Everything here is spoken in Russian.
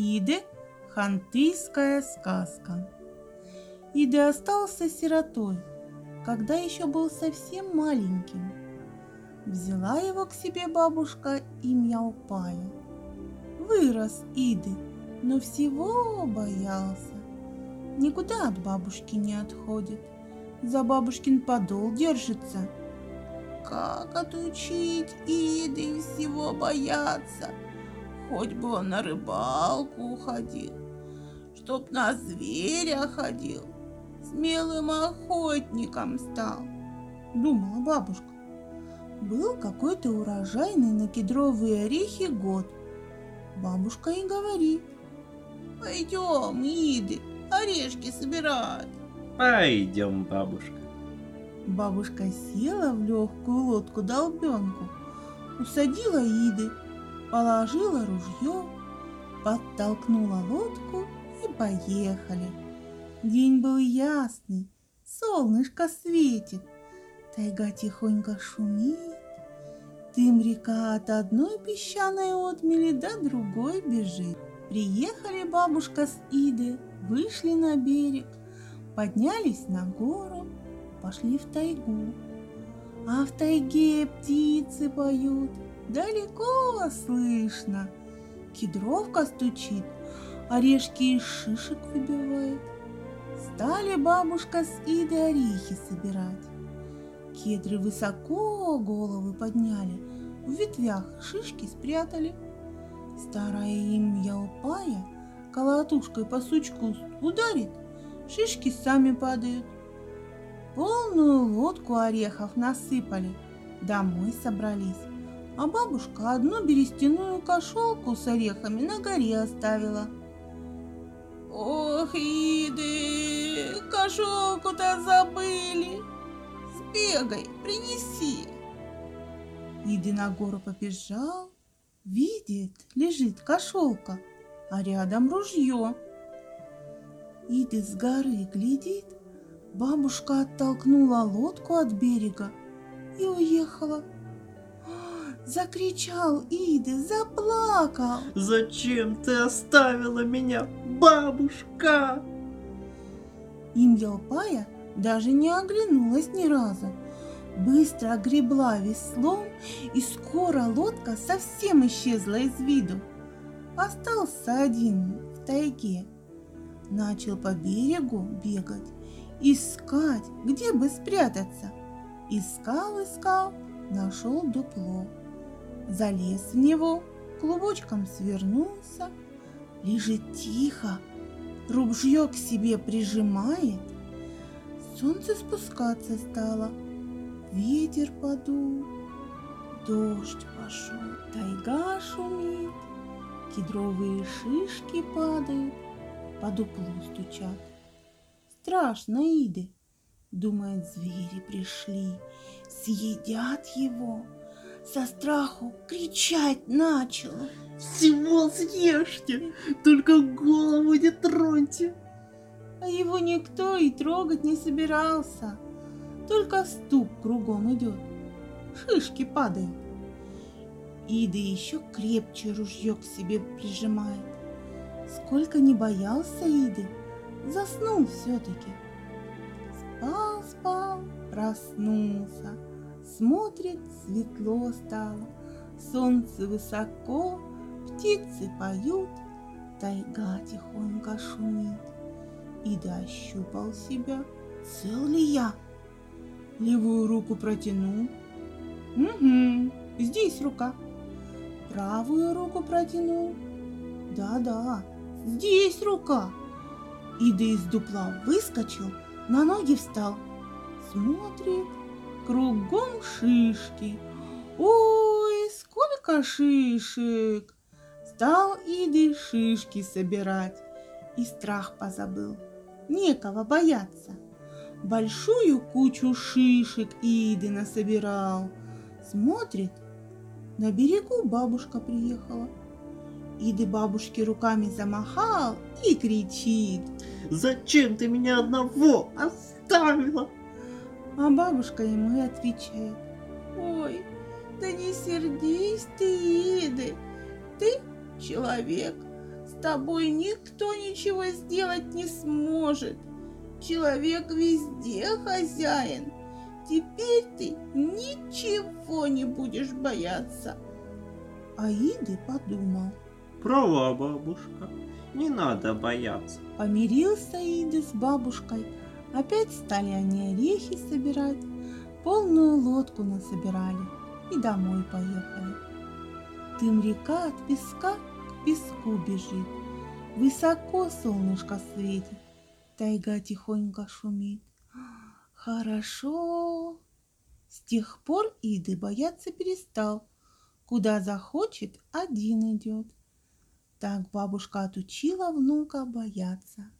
Иды Хантыйская сказка. Ида остался сиротой, когда еще был совсем маленьким. Взяла его к себе бабушка и Мяупая. Вырос Иды, но всего боялся. Никуда от бабушки не отходит, за бабушкин подол держится. Как отучить Иды всего бояться? Хоть бы он на рыбалку ходил, чтоб на зверя ходил, смелым охотником стал, думала бабушка. Был какой-то урожайный на кедровые орехи год. Бабушка и говорит, пойдем, Иды, орешки собирать. Пойдем, бабушка. Бабушка села в легкую лодку долбенку, усадила Иды положила ружье, подтолкнула лодку и поехали. День был ясный, солнышко светит, тайга тихонько шумит. Дым река от одной песчаной отмели до другой бежит. Приехали бабушка с Иды, вышли на берег, поднялись на гору, пошли в тайгу. А в тайге птицы поют – далеко слышно. Кедровка стучит, орешки из шишек выбивает. Стали бабушка с Идой орехи собирать. Кедры высоко головы подняли, в ветвях шишки спрятали. Старая им ялпая колотушкой по сучку ударит, шишки сами падают. Полную лодку орехов насыпали, домой собрались а бабушка одну берестяную кошелку с орехами на горе оставила. Ох, Иды, кошелку-то забыли. Сбегай, принеси. Иды на гору побежал, видит, лежит кошелка, а рядом ружье. Иды с горы глядит, бабушка оттолкнула лодку от берега и уехала. Закричал Иды, заплакал. Зачем ты оставила меня, бабушка? Имьялпая даже не оглянулась ни разу. Быстро огребла веслом, и скоро лодка совсем исчезла из виду. Остался один в тайге. Начал по берегу бегать, искать, где бы спрятаться. Искал, искал, нашел дупло залез в него, клубочком свернулся, лежит тихо, ружье к себе прижимает. Солнце спускаться стало, ветер подул, дождь пошел, тайга шумит, кедровые шишки падают, по дуплу стучат. Страшно, Иды, думает, звери пришли, съедят его со страху кричать начала. Всего съешьте, только голову не троньте. А его никто и трогать не собирался. Только стук кругом идет. Шишки падают. Ида еще крепче ружье к себе прижимает. Сколько не боялся Иды, заснул все-таки. Спал, спал, проснулся Смотрит, светло стало, солнце высоко, птицы поют, тайга тихонько шумит. И дощупал себя, цел ли я? Левую руку протянул. Угу, здесь рука. Правую руку протянул. Да-да, здесь рука. Ида из дупла выскочил, на ноги встал. Смотрит, кругом шишки. Ой, сколько шишек! Стал Иды шишки собирать и страх позабыл. Некого бояться. Большую кучу шишек Иды насобирал. Смотрит, на берегу бабушка приехала. Иды бабушке руками замахал и кричит. Зачем ты меня одного оставила? А бабушка ему и отвечает. Ой, да не сердись ты, Иды, ты человек, тобой никто ничего сделать не сможет. Человек везде хозяин. Теперь ты ничего не будешь бояться. Аиды подумал. Права, бабушка. Не надо бояться. Помирился Аиды с бабушкой. Опять стали они орехи собирать. Полную лодку насобирали и домой поехали. Дым река от песка к песку бежит. Высоко солнышко светит, тайга тихонько шумит. Хорошо. С тех пор Иды бояться перестал. Куда захочет, один идет. Так бабушка отучила внука бояться.